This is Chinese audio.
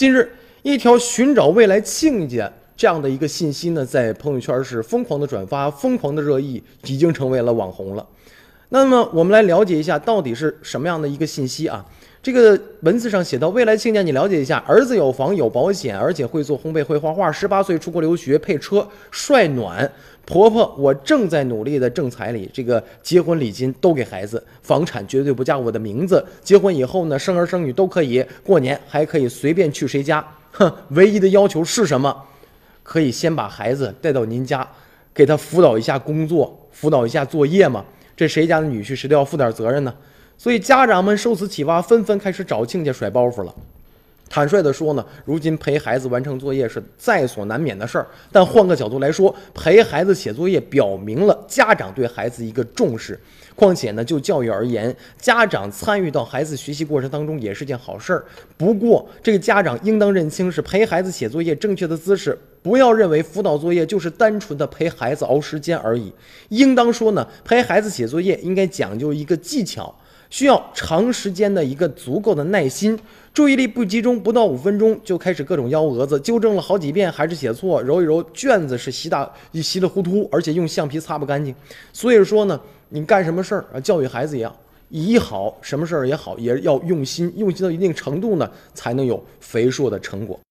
近日，一条寻找未来亲家这样的一个信息呢，在朋友圈是疯狂的转发，疯狂的热议，已经成为了网红了。那么，我们来了解一下到底是什么样的一个信息啊？这个文字上写到，未来亲家，你了解一下，儿子有房有保险，而且会做烘焙会画画，十八岁出国留学，配车，帅暖。婆婆，我正在努力的挣彩礼，这个结婚礼金都给孩子，房产绝对不加我的名字。结婚以后呢，生儿生女都可以，过年还可以随便去谁家。哼，唯一的要求是什么？可以先把孩子带到您家，给他辅导一下工作，辅导一下作业吗？这谁家的女婿谁都要负点责任呢。所以家长们受此启发，纷纷开始找亲家甩包袱了。坦率地说呢，如今陪孩子完成作业是在所难免的事儿。但换个角度来说，陪孩子写作业表明了家长对孩子一个重视。况且呢，就教育而言，家长参与到孩子学习过程当中也是件好事儿。不过，这个家长应当认清是陪孩子写作业正确的姿势，不要认为辅导作业就是单纯的陪孩子熬时间而已。应当说呢，陪孩子写作业应该讲究一个技巧。需要长时间的一个足够的耐心，注意力不集中，不到五分钟就开始各种幺蛾子，纠正了好几遍还是写错，揉一揉卷子是稀大一稀里糊涂，而且用橡皮擦不干净。所以说呢，你干什么事儿啊，教育孩子一样，以好什么事儿也好，也要用心，用心到一定程度呢，才能有肥硕的成果。